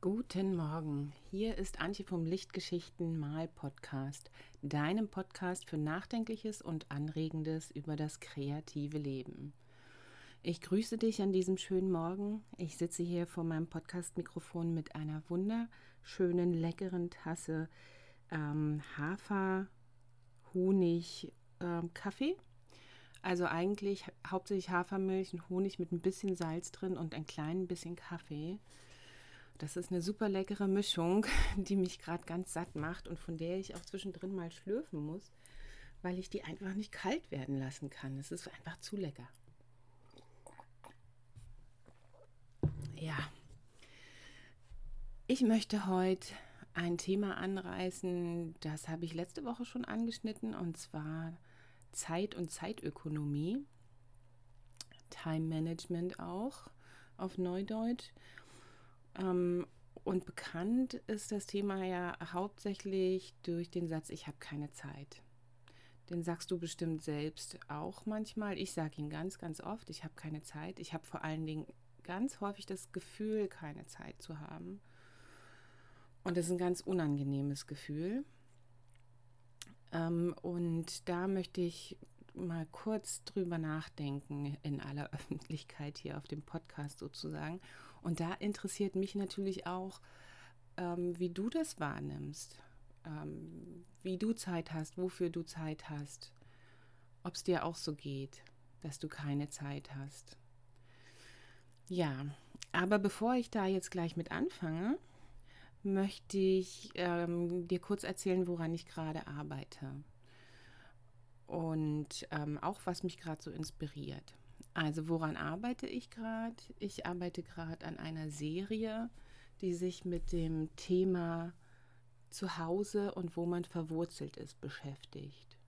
Guten Morgen, hier ist Antje vom Lichtgeschichten Mal Podcast, deinem Podcast für Nachdenkliches und Anregendes über das kreative Leben. Ich grüße dich an diesem schönen Morgen. Ich sitze hier vor meinem Podcast-Mikrofon mit einer wunderschönen, leckeren Tasse ähm, Hafer, Honig, ähm, Kaffee. Also eigentlich hauptsächlich Hafermilch und Honig mit ein bisschen Salz drin und ein klein bisschen Kaffee. Das ist eine super leckere Mischung, die mich gerade ganz satt macht und von der ich auch zwischendrin mal schlürfen muss, weil ich die einfach nicht kalt werden lassen kann. Es ist einfach zu lecker. Ja, ich möchte heute ein Thema anreißen, das habe ich letzte Woche schon angeschnitten, und zwar Zeit und Zeitökonomie, Time Management auch auf Neudeutsch. Ähm, und bekannt ist das Thema ja hauptsächlich durch den Satz, ich habe keine Zeit. Den sagst du bestimmt selbst auch manchmal. Ich sage ihn ganz, ganz oft, ich habe keine Zeit. Ich habe vor allen Dingen ganz häufig das Gefühl, keine Zeit zu haben. Und das ist ein ganz unangenehmes Gefühl. Ähm, und da möchte ich mal kurz drüber nachdenken in aller Öffentlichkeit hier auf dem Podcast sozusagen. Und da interessiert mich natürlich auch, ähm, wie du das wahrnimmst, ähm, wie du Zeit hast, wofür du Zeit hast, ob es dir auch so geht, dass du keine Zeit hast. Ja, aber bevor ich da jetzt gleich mit anfange, möchte ich ähm, dir kurz erzählen, woran ich gerade arbeite und ähm, auch was mich gerade so inspiriert. Also woran arbeite ich gerade? Ich arbeite gerade an einer Serie, die sich mit dem Thema Zuhause und wo man verwurzelt ist beschäftigt.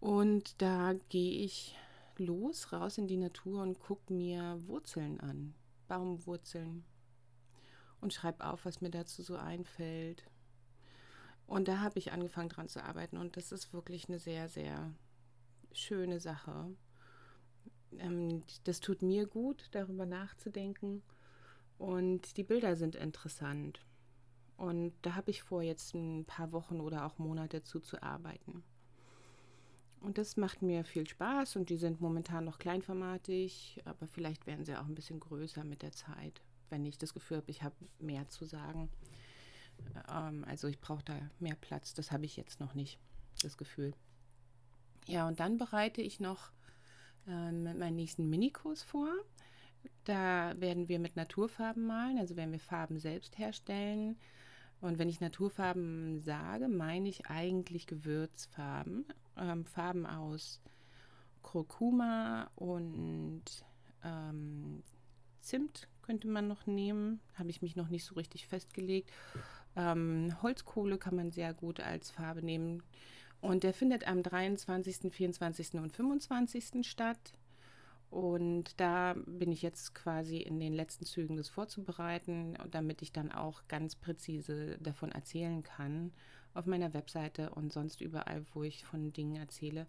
Und da gehe ich los, raus in die Natur und gucke mir Wurzeln an, Baumwurzeln und schreibe auf, was mir dazu so einfällt. Und da habe ich angefangen dran zu arbeiten und das ist wirklich eine sehr, sehr schöne Sache. Ähm, das tut mir gut, darüber nachzudenken und die Bilder sind interessant. Und da habe ich vor, jetzt ein paar Wochen oder auch Monate zuzuarbeiten. Und das macht mir viel Spaß und die sind momentan noch kleinformatig, aber vielleicht werden sie auch ein bisschen größer mit der Zeit, wenn ich das Gefühl habe, ich habe mehr zu sagen. Ähm, also ich brauche da mehr Platz. Das habe ich jetzt noch nicht, das Gefühl. Ja, und dann bereite ich noch meinen nächsten Minikurs vor. Da werden wir mit Naturfarben malen, also werden wir Farben selbst herstellen. Und wenn ich Naturfarben sage, meine ich eigentlich Gewürzfarben. Ähm, Farben aus Kurkuma und ähm, Zimt könnte man noch nehmen. Habe ich mich noch nicht so richtig festgelegt. Ähm, Holzkohle kann man sehr gut als Farbe nehmen. Und der findet am 23., 24. und 25. statt. Und da bin ich jetzt quasi in den letzten Zügen, das vorzubereiten, damit ich dann auch ganz präzise davon erzählen kann auf meiner Webseite und sonst überall, wo ich von Dingen erzähle,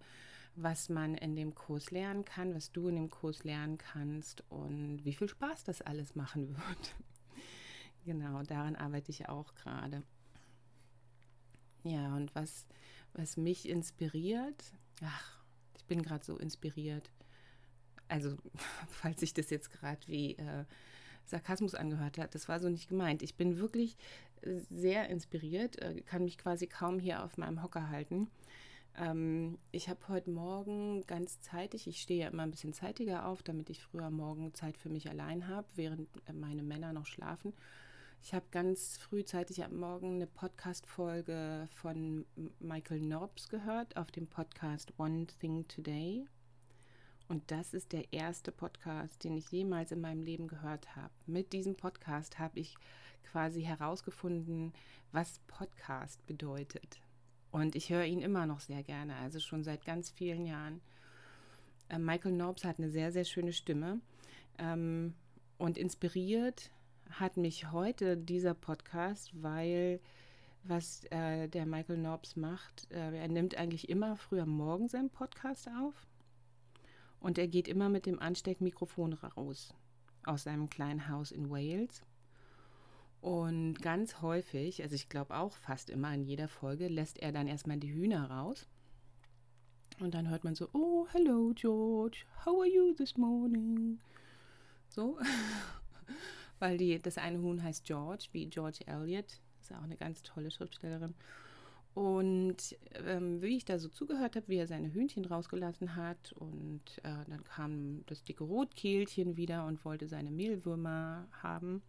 was man in dem Kurs lernen kann, was du in dem Kurs lernen kannst und wie viel Spaß das alles machen wird. Genau, daran arbeite ich auch gerade. Ja, und was, was mich inspiriert, ach, ich bin gerade so inspiriert. Also, falls sich das jetzt gerade wie äh, Sarkasmus angehört hat, das war so nicht gemeint. Ich bin wirklich sehr inspiriert, äh, kann mich quasi kaum hier auf meinem Hocker halten. Ähm, ich habe heute Morgen ganz zeitig, ich stehe ja immer ein bisschen zeitiger auf, damit ich früher morgen Zeit für mich allein habe, während äh, meine Männer noch schlafen. Ich habe ganz frühzeitig am Morgen eine Podcast-Folge von Michael Norbs gehört auf dem Podcast One Thing Today. Und das ist der erste Podcast, den ich jemals in meinem Leben gehört habe. Mit diesem Podcast habe ich quasi herausgefunden, was Podcast bedeutet. Und ich höre ihn immer noch sehr gerne, also schon seit ganz vielen Jahren. Äh, Michael Norbs hat eine sehr, sehr schöne Stimme ähm, und inspiriert hat mich heute dieser Podcast, weil was äh, der Michael Norbs macht, äh, er nimmt eigentlich immer früher morgen seinen Podcast auf und er geht immer mit dem Ansteckmikrofon raus aus seinem kleinen Haus in Wales. Und ganz häufig, also ich glaube auch fast immer in jeder Folge, lässt er dann erstmal die Hühner raus. Und dann hört man so, oh, hello George, how are you this morning? So, weil die, das eine Huhn heißt George, wie George Eliot, ist ja auch eine ganz tolle Schriftstellerin. Und ähm, wie ich da so zugehört habe, wie er seine Hühnchen rausgelassen hat und äh, dann kam das dicke Rotkehlchen wieder und wollte seine Mehlwürmer haben.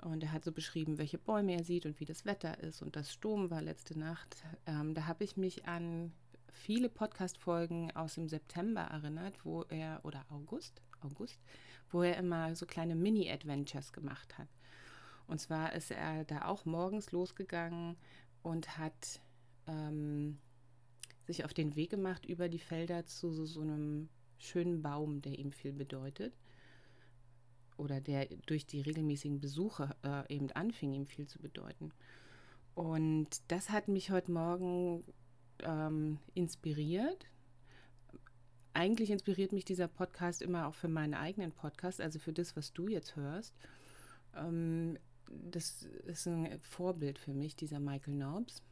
Und er hat so beschrieben, welche Bäume er sieht und wie das Wetter ist. Und das Sturm war letzte Nacht. Ähm, da habe ich mich an viele Podcast-Folgen aus dem September erinnert, wo er, oder August, August, wo er immer so kleine Mini-Adventures gemacht hat. Und zwar ist er da auch morgens losgegangen und hat ähm, sich auf den Weg gemacht über die Felder zu so, so einem schönen Baum, der ihm viel bedeutet oder der durch die regelmäßigen Besuche äh, eben anfing, ihm viel zu bedeuten. Und das hat mich heute Morgen ähm, inspiriert. Eigentlich inspiriert mich dieser Podcast immer auch für meinen eigenen Podcast, also für das, was du jetzt hörst. Ähm, das ist ein Vorbild für mich, dieser Michael Nobbs.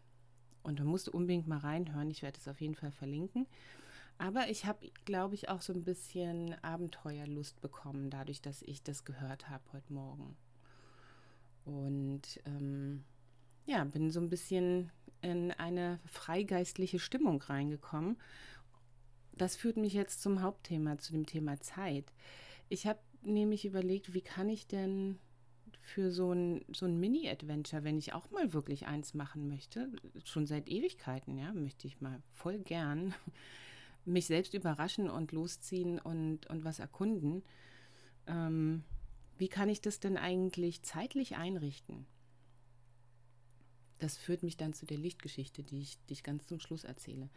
Und da musst du unbedingt mal reinhören. Ich werde es auf jeden Fall verlinken. Aber ich habe, glaube ich, auch so ein bisschen Abenteuerlust bekommen, dadurch, dass ich das gehört habe heute Morgen. Und ähm, ja, bin so ein bisschen in eine freigeistliche Stimmung reingekommen. Das führt mich jetzt zum Hauptthema, zu dem Thema Zeit. Ich habe nämlich überlegt, wie kann ich denn für so ein, so ein Mini-Adventure, wenn ich auch mal wirklich eins machen möchte, schon seit Ewigkeiten, ja, möchte ich mal voll gern mich selbst überraschen und losziehen und, und was erkunden. Ähm, wie kann ich das denn eigentlich zeitlich einrichten? Das führt mich dann zu der Lichtgeschichte, die ich, die ich ganz zum Schluss erzähle.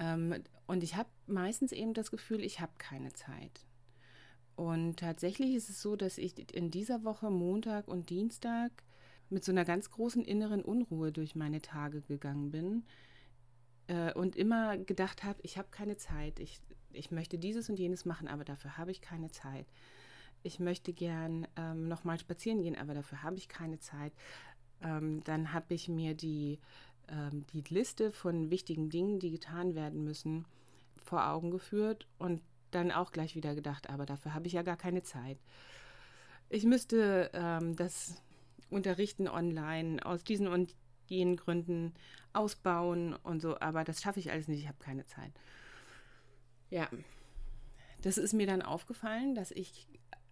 Ähm, und ich habe meistens eben das Gefühl, ich habe keine Zeit. Und tatsächlich ist es so, dass ich in dieser Woche Montag und Dienstag mit so einer ganz großen inneren Unruhe durch meine Tage gegangen bin äh, und immer gedacht habe, ich habe keine Zeit, ich, ich möchte dieses und jenes machen, aber dafür habe ich keine Zeit. Ich möchte gern ähm, nochmal spazieren gehen, aber dafür habe ich keine Zeit. Ähm, dann habe ich mir die, ähm, die Liste von wichtigen Dingen, die getan werden müssen, vor Augen geführt und dann auch gleich wieder gedacht, aber dafür habe ich ja gar keine Zeit. Ich müsste ähm, das Unterrichten online aus diesen und jenen Gründen ausbauen und so, aber das schaffe ich alles nicht, ich habe keine Zeit. Ja, das ist mir dann aufgefallen, dass ich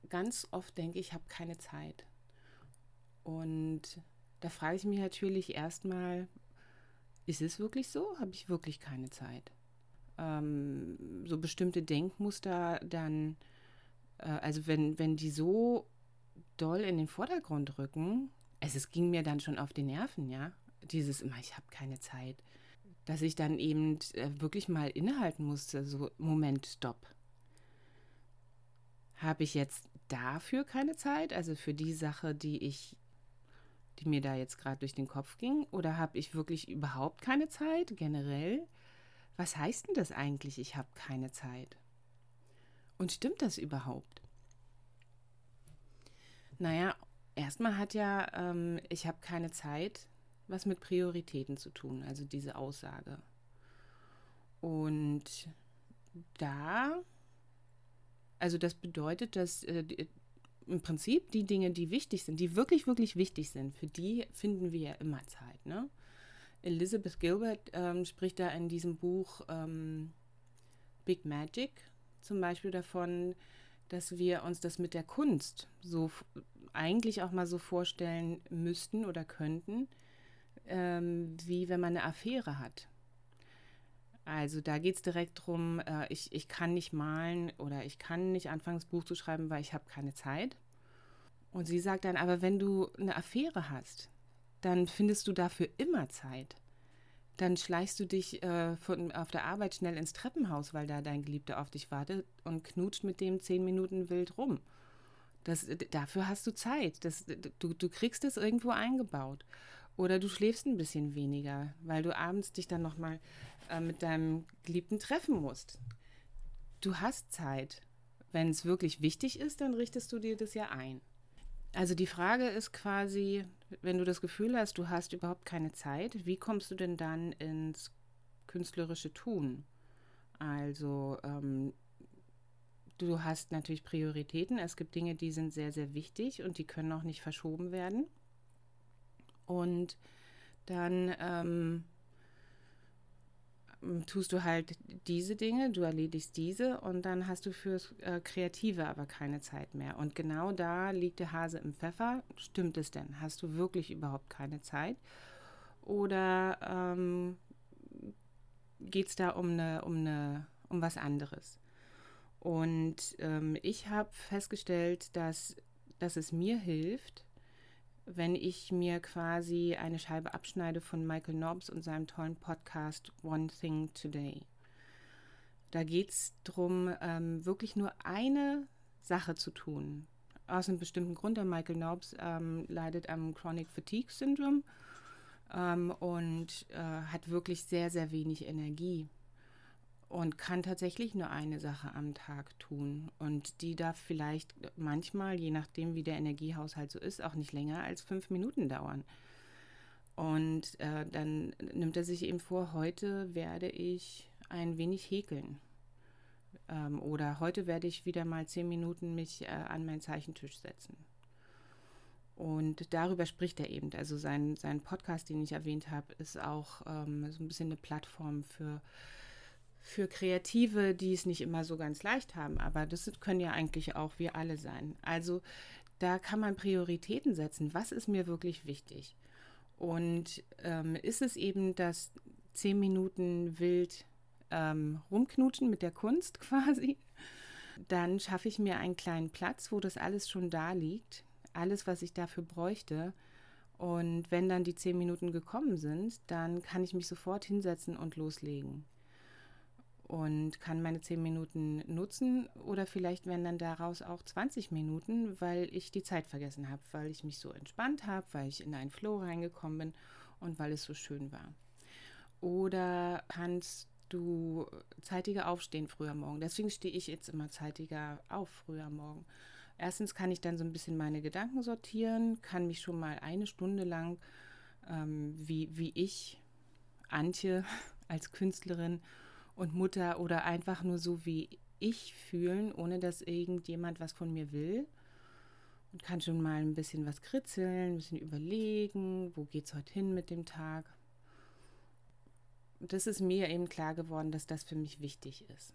ganz oft denke, ich habe keine Zeit. Und da frage ich mich natürlich erstmal, ist es wirklich so? Habe ich wirklich keine Zeit? Ähm, so bestimmte Denkmuster dann, äh, also wenn, wenn die so doll in den Vordergrund rücken, es, es ging mir dann schon auf die Nerven, ja dieses immer, ich habe keine Zeit, dass ich dann eben äh, wirklich mal innehalten musste, so Moment, stopp. Habe ich jetzt dafür keine Zeit, also für die Sache, die ich, die mir da jetzt gerade durch den Kopf ging, oder habe ich wirklich überhaupt keine Zeit generell? Was heißt denn das eigentlich, ich habe keine Zeit? Und stimmt das überhaupt? Naja, erstmal hat ja, ähm, ich habe keine Zeit, was mit Prioritäten zu tun, also diese Aussage. Und da, also das bedeutet, dass äh, im Prinzip die Dinge, die wichtig sind, die wirklich, wirklich wichtig sind, für die finden wir ja immer Zeit. Ne? Elizabeth Gilbert ähm, spricht da in diesem Buch ähm, Big Magic zum Beispiel davon, dass wir uns das mit der Kunst so eigentlich auch mal so vorstellen müssten oder könnten, ähm, wie wenn man eine Affäre hat. Also da geht es direkt darum, äh, ich, ich kann nicht malen oder ich kann nicht anfangen, das Buch zu schreiben, weil ich habe keine Zeit. Und sie sagt dann, aber wenn du eine Affäre hast, dann findest du dafür immer Zeit. Dann schleichst du dich äh, von, auf der Arbeit schnell ins Treppenhaus, weil da dein Geliebter auf dich wartet und knutscht mit dem zehn Minuten wild rum. Das, dafür hast du Zeit. Das, du, du kriegst es irgendwo eingebaut. Oder du schläfst ein bisschen weniger, weil du abends dich dann nochmal äh, mit deinem Geliebten treffen musst. Du hast Zeit. Wenn es wirklich wichtig ist, dann richtest du dir das ja ein. Also die Frage ist quasi, wenn du das Gefühl hast, du hast überhaupt keine Zeit, wie kommst du denn dann ins künstlerische Tun? Also ähm, du hast natürlich Prioritäten. Es gibt Dinge, die sind sehr, sehr wichtig und die können auch nicht verschoben werden. Und dann ähm, tust du halt diese Dinge, du erledigst diese und dann hast du fürs äh, Kreative aber keine Zeit mehr. Und genau da liegt der Hase im Pfeffer. Stimmt es denn? Hast du wirklich überhaupt keine Zeit? Oder ähm, geht es da um, eine, um, eine, um was anderes? Und ähm, ich habe festgestellt, dass, dass es mir hilft, wenn ich mir quasi eine Scheibe abschneide von Michael Nobbs und seinem tollen Podcast One Thing Today. Da geht es darum, ähm, wirklich nur eine Sache zu tun. Aus einem bestimmten Grund. Der Michael Nobbs ähm, leidet am Chronic Fatigue Syndrome ähm, und äh, hat wirklich sehr, sehr wenig Energie und kann tatsächlich nur eine Sache am Tag tun. Und die darf vielleicht manchmal, je nachdem, wie der Energiehaushalt so ist, auch nicht länger als fünf Minuten dauern. Und äh, dann nimmt er sich eben vor, heute werde ich ein wenig häkeln. Ähm, oder heute werde ich wieder mal zehn Minuten mich äh, an meinen Zeichentisch setzen. Und darüber spricht er eben. Also sein, sein Podcast, den ich erwähnt habe, ist auch ähm, so ein bisschen eine Plattform für für Kreative, die es nicht immer so ganz leicht haben. Aber das können ja eigentlich auch wir alle sein. Also da kann man Prioritäten setzen. Was ist mir wirklich wichtig? Und ähm, ist es eben das zehn Minuten wild ähm, rumknutschen mit der Kunst quasi? Dann schaffe ich mir einen kleinen Platz, wo das alles schon da liegt. Alles, was ich dafür bräuchte. Und wenn dann die zehn Minuten gekommen sind, dann kann ich mich sofort hinsetzen und loslegen und kann meine 10 Minuten nutzen oder vielleicht werden dann daraus auch 20 Minuten, weil ich die Zeit vergessen habe, weil ich mich so entspannt habe, weil ich in einen Flow reingekommen bin und weil es so schön war. Oder kannst du zeitiger aufstehen früher morgen. Deswegen stehe ich jetzt immer zeitiger auf früher morgen. Erstens kann ich dann so ein bisschen meine Gedanken sortieren, kann mich schon mal eine Stunde lang, ähm, wie, wie ich, Antje als Künstlerin, und Mutter oder einfach nur so wie ich fühlen, ohne dass irgendjemand was von mir will. Und kann schon mal ein bisschen was kritzeln, ein bisschen überlegen, wo geht es heute hin mit dem Tag. Das ist mir eben klar geworden, dass das für mich wichtig ist.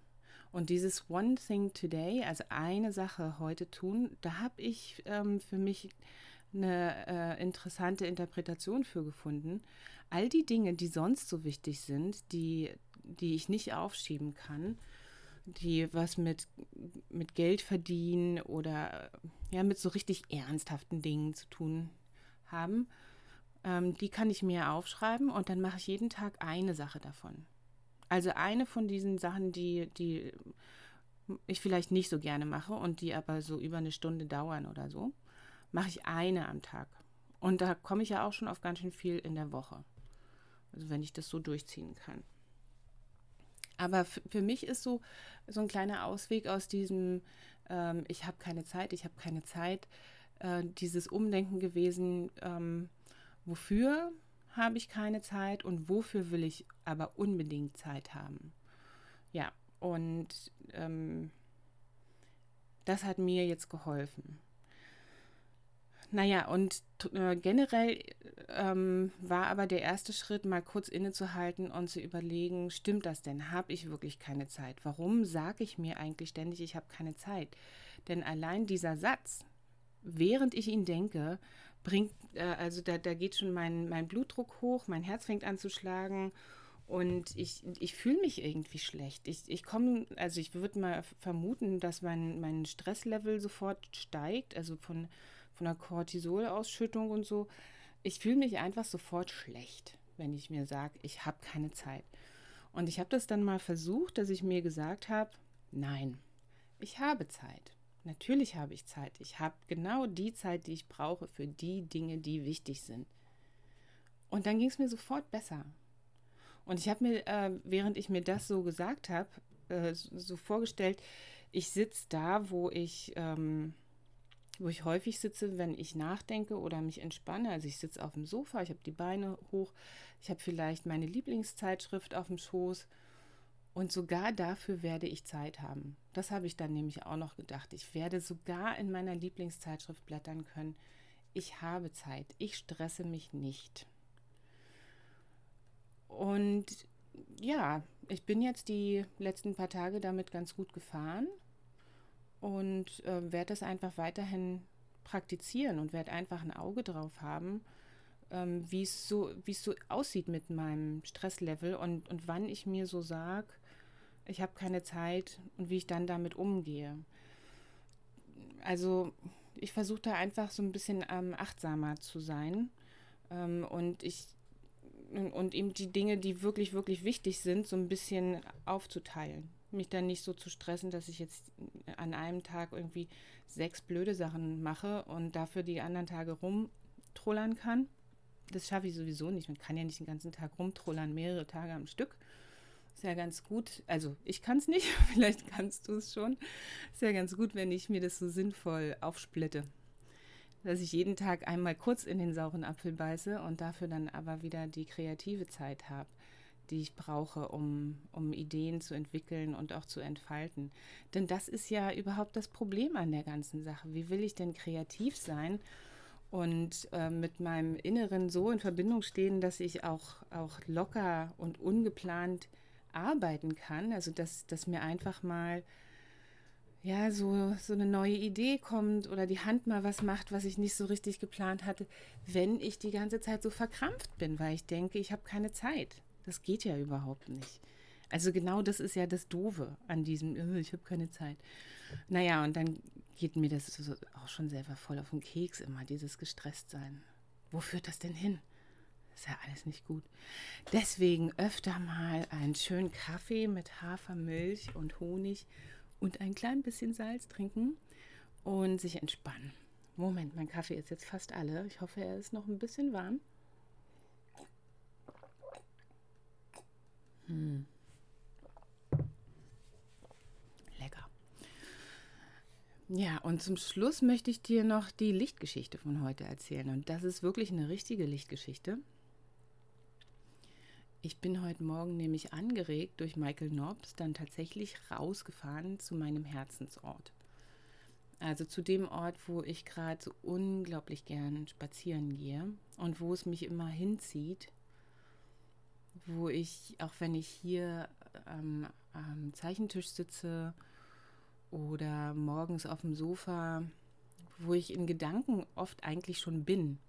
Und dieses One Thing Today, also eine Sache heute tun, da habe ich ähm, für mich eine äh, interessante Interpretation für gefunden. All die Dinge, die sonst so wichtig sind, die die ich nicht aufschieben kann, die was mit, mit Geld verdienen oder ja, mit so richtig ernsthaften Dingen zu tun haben, ähm, die kann ich mir aufschreiben und dann mache ich jeden Tag eine Sache davon. Also eine von diesen Sachen, die, die ich vielleicht nicht so gerne mache und die aber so über eine Stunde dauern oder so, mache ich eine am Tag. Und da komme ich ja auch schon auf ganz schön viel in der Woche. Also wenn ich das so durchziehen kann. Aber für mich ist so, so ein kleiner Ausweg aus diesem, ähm, ich habe keine Zeit, ich habe keine Zeit, äh, dieses Umdenken gewesen, ähm, wofür habe ich keine Zeit und wofür will ich aber unbedingt Zeit haben. Ja, und ähm, das hat mir jetzt geholfen. Naja, und äh, generell ähm, war aber der erste Schritt, mal kurz innezuhalten und zu überlegen, stimmt das denn? Habe ich wirklich keine Zeit? Warum sage ich mir eigentlich ständig, ich habe keine Zeit? Denn allein dieser Satz, während ich ihn denke, bringt, äh, also da, da geht schon mein, mein Blutdruck hoch, mein Herz fängt an zu schlagen und ich, ich fühle mich irgendwie schlecht. Ich, ich komme, also ich würde mal vermuten, dass mein, mein Stresslevel sofort steigt, also von von der Cortisolausschüttung und so. Ich fühle mich einfach sofort schlecht, wenn ich mir sage, ich habe keine Zeit. Und ich habe das dann mal versucht, dass ich mir gesagt habe, nein, ich habe Zeit. Natürlich habe ich Zeit. Ich habe genau die Zeit, die ich brauche für die Dinge, die wichtig sind. Und dann ging es mir sofort besser. Und ich habe mir, äh, während ich mir das so gesagt habe, äh, so vorgestellt, ich sitze da, wo ich ähm, wo ich häufig sitze, wenn ich nachdenke oder mich entspanne. Also ich sitze auf dem Sofa, ich habe die Beine hoch, ich habe vielleicht meine Lieblingszeitschrift auf dem Schoß und sogar dafür werde ich Zeit haben. Das habe ich dann nämlich auch noch gedacht. Ich werde sogar in meiner Lieblingszeitschrift blättern können. Ich habe Zeit. Ich stresse mich nicht. Und ja, ich bin jetzt die letzten paar Tage damit ganz gut gefahren und äh, werde das einfach weiterhin praktizieren und werde einfach ein Auge drauf haben, ähm, wie es so, so aussieht mit meinem Stresslevel und, und wann ich mir so sage, ich habe keine Zeit und wie ich dann damit umgehe. Also ich versuche da einfach so ein bisschen ähm, achtsamer zu sein ähm, und ich und eben die Dinge, die wirklich, wirklich wichtig sind, so ein bisschen aufzuteilen. Mich dann nicht so zu stressen, dass ich jetzt an einem Tag irgendwie sechs blöde Sachen mache und dafür die anderen Tage rumtrollern kann. Das schaffe ich sowieso nicht. Man kann ja nicht den ganzen Tag rumtrollern, mehrere Tage am Stück. Ist ja ganz gut. Also ich kann es nicht, vielleicht kannst du es schon. Ist ja ganz gut, wenn ich mir das so sinnvoll aufsplitte. Dass ich jeden Tag einmal kurz in den sauren Apfel beiße und dafür dann aber wieder die kreative Zeit habe, die ich brauche, um, um Ideen zu entwickeln und auch zu entfalten. Denn das ist ja überhaupt das Problem an der ganzen Sache. Wie will ich denn kreativ sein? und äh, mit meinem Inneren so in Verbindung stehen, dass ich auch, auch locker und ungeplant arbeiten kann. Also dass, dass mir einfach mal ja so, so eine neue Idee kommt oder die Hand mal was macht, was ich nicht so richtig geplant hatte, wenn ich die ganze Zeit so verkrampft bin, weil ich denke, ich habe keine Zeit. Das geht ja überhaupt nicht. Also genau das ist ja das Doofe an diesem, oh, ich habe keine Zeit. Naja, und dann geht mir das auch schon selber voll auf den Keks immer, dieses Gestresstsein. Wo führt das denn hin? Ist ja alles nicht gut. Deswegen öfter mal einen schönen Kaffee mit Hafermilch und Honig und ein klein bisschen Salz trinken und sich entspannen. Moment, mein Kaffee ist jetzt fast alle. Ich hoffe, er ist noch ein bisschen warm. Hm. Lecker. Ja, und zum Schluss möchte ich dir noch die Lichtgeschichte von heute erzählen. Und das ist wirklich eine richtige Lichtgeschichte. Ich bin heute Morgen nämlich angeregt durch Michael Nobbs dann tatsächlich rausgefahren zu meinem Herzensort. Also zu dem Ort, wo ich gerade so unglaublich gern spazieren gehe und wo es mich immer hinzieht, wo ich, auch wenn ich hier ähm, am Zeichentisch sitze oder morgens auf dem Sofa, wo ich in Gedanken oft eigentlich schon bin,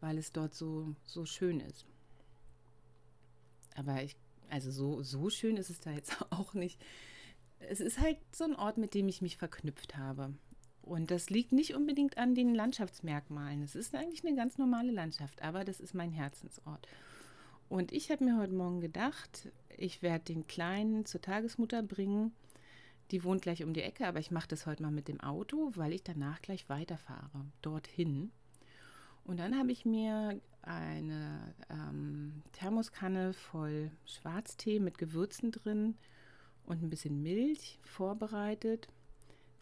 weil es dort so, so schön ist. Aber ich, also so, so schön ist es da jetzt auch nicht. Es ist halt so ein Ort, mit dem ich mich verknüpft habe. Und das liegt nicht unbedingt an den Landschaftsmerkmalen. Es ist eigentlich eine ganz normale Landschaft, aber das ist mein Herzensort. Und ich habe mir heute Morgen gedacht, ich werde den Kleinen zur Tagesmutter bringen. Die wohnt gleich um die Ecke, aber ich mache das heute mal mit dem Auto, weil ich danach gleich weiterfahre, dorthin. Und dann habe ich mir eine ähm, Thermoskanne voll Schwarztee mit Gewürzen drin und ein bisschen Milch vorbereitet,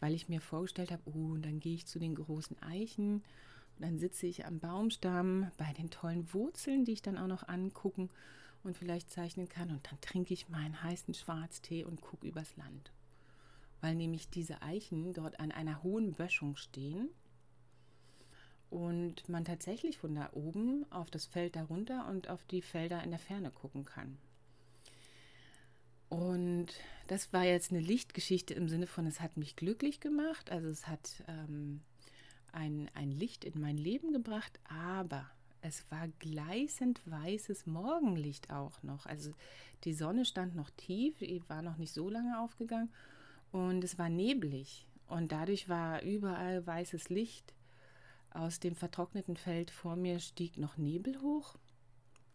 weil ich mir vorgestellt habe, oh, und dann gehe ich zu den großen Eichen und dann sitze ich am Baumstamm bei den tollen Wurzeln, die ich dann auch noch angucken und vielleicht zeichnen kann und dann trinke ich meinen heißen Schwarztee und gucke übers Land. Weil nämlich diese Eichen dort an einer hohen Böschung stehen und man tatsächlich von da oben auf das Feld darunter und auf die Felder in der Ferne gucken kann. Und das war jetzt eine Lichtgeschichte im Sinne von, es hat mich glücklich gemacht, also es hat ähm, ein, ein Licht in mein Leben gebracht, aber es war gleißend weißes Morgenlicht auch noch. Also die Sonne stand noch tief, war noch nicht so lange aufgegangen und es war neblig und dadurch war überall weißes Licht aus dem vertrockneten Feld vor mir stieg noch Nebel hoch.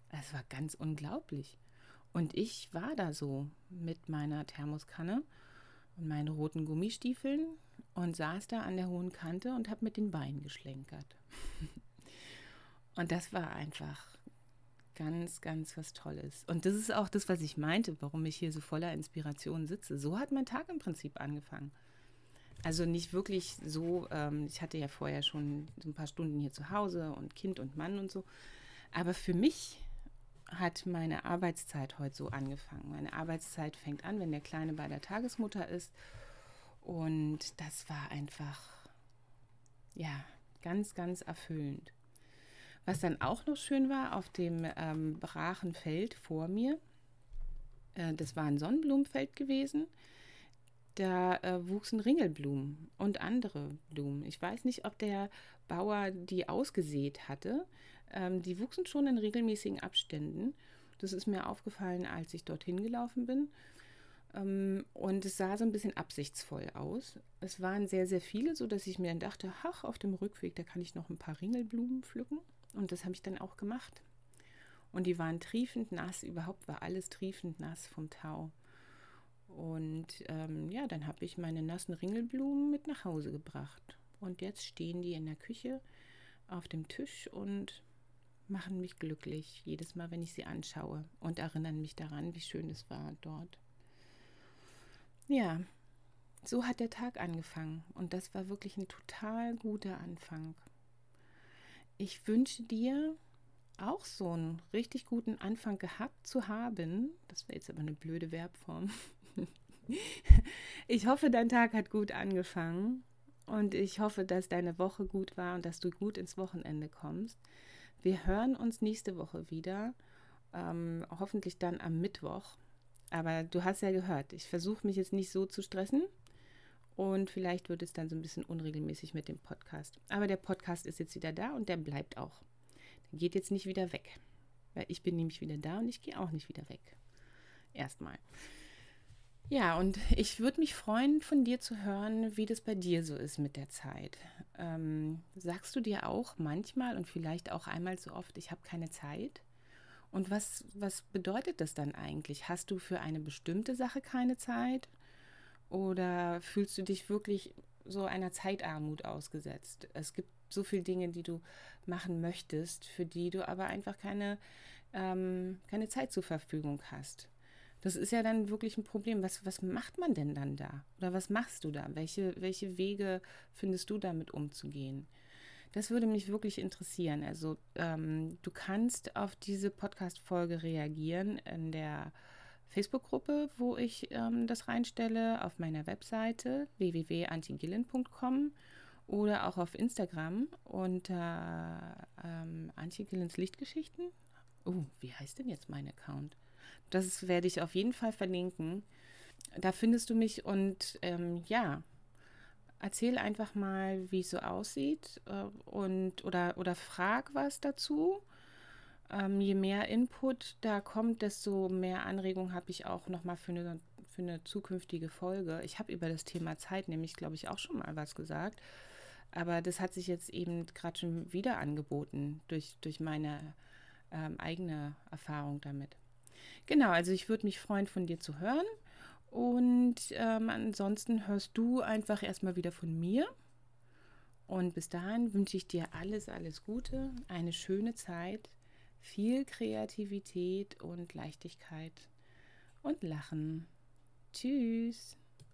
Es war ganz unglaublich. Und ich war da so mit meiner Thermoskanne und meinen roten Gummistiefeln und saß da an der hohen Kante und habe mit den Beinen geschlenkert. und das war einfach ganz, ganz was Tolles. Und das ist auch das, was ich meinte, warum ich hier so voller Inspiration sitze. So hat mein Tag im Prinzip angefangen. Also nicht wirklich so, ähm, ich hatte ja vorher schon ein paar Stunden hier zu Hause und Kind und Mann und so. Aber für mich hat meine Arbeitszeit heute so angefangen. Meine Arbeitszeit fängt an, wenn der Kleine bei der Tagesmutter ist. Und das war einfach, ja, ganz, ganz erfüllend. Was dann auch noch schön war, auf dem ähm, brachen Feld vor mir, äh, das war ein Sonnenblumenfeld gewesen, da äh, wuchsen Ringelblumen und andere Blumen. Ich weiß nicht, ob der Bauer die ausgesät hatte. Ähm, die wuchsen schon in regelmäßigen Abständen. Das ist mir aufgefallen, als ich dorthin gelaufen bin. Ähm, und es sah so ein bisschen absichtsvoll aus. Es waren sehr, sehr viele, sodass ich mir dann dachte, ach, auf dem Rückweg, da kann ich noch ein paar Ringelblumen pflücken. Und das habe ich dann auch gemacht. Und die waren triefend nass, überhaupt war alles triefend nass vom Tau. Und ähm, ja, dann habe ich meine nassen Ringelblumen mit nach Hause gebracht. Und jetzt stehen die in der Küche auf dem Tisch und machen mich glücklich, jedes Mal, wenn ich sie anschaue und erinnern mich daran, wie schön es war dort. Ja, so hat der Tag angefangen und das war wirklich ein total guter Anfang. Ich wünsche dir auch so einen richtig guten Anfang gehabt zu haben. Das wäre jetzt aber eine blöde Verbform. ich hoffe, dein Tag hat gut angefangen und ich hoffe, dass deine Woche gut war und dass du gut ins Wochenende kommst. Wir hören uns nächste Woche wieder, ähm, hoffentlich dann am Mittwoch. Aber du hast ja gehört, ich versuche mich jetzt nicht so zu stressen und vielleicht wird es dann so ein bisschen unregelmäßig mit dem Podcast. Aber der Podcast ist jetzt wieder da und der bleibt auch. Der geht jetzt nicht wieder weg. Weil ich bin nämlich wieder da und ich gehe auch nicht wieder weg. Erstmal. Ja, und ich würde mich freuen, von dir zu hören, wie das bei dir so ist mit der Zeit. Ähm, sagst du dir auch manchmal und vielleicht auch einmal so oft, ich habe keine Zeit? Und was, was bedeutet das dann eigentlich? Hast du für eine bestimmte Sache keine Zeit? Oder fühlst du dich wirklich so einer Zeitarmut ausgesetzt? Es gibt so viele Dinge, die du machen möchtest, für die du aber einfach keine, ähm, keine Zeit zur Verfügung hast. Das ist ja dann wirklich ein Problem. Was, was macht man denn dann da? Oder was machst du da? Welche, welche Wege findest du damit umzugehen? Das würde mich wirklich interessieren. Also ähm, du kannst auf diese Podcast-Folge reagieren in der Facebook-Gruppe, wo ich ähm, das reinstelle, auf meiner Webseite www.antigillen.com oder auch auf Instagram unter ähm, Antigillens Lichtgeschichten. Oh, wie heißt denn jetzt mein Account? Das werde ich auf jeden Fall verlinken. Da findest du mich und ähm, ja, erzähl einfach mal, wie es so aussieht äh, und oder, oder frag was dazu. Ähm, je mehr Input da kommt, desto mehr Anregung habe ich auch nochmal für eine, für eine zukünftige Folge. Ich habe über das Thema Zeit nämlich, glaube ich, auch schon mal was gesagt. Aber das hat sich jetzt eben gerade schon wieder angeboten durch, durch meine ähm, eigene Erfahrung damit. Genau, also ich würde mich freuen, von dir zu hören. Und ähm, ansonsten hörst du einfach erstmal wieder von mir. Und bis dahin wünsche ich dir alles, alles Gute, eine schöne Zeit, viel Kreativität und Leichtigkeit und Lachen. Tschüss.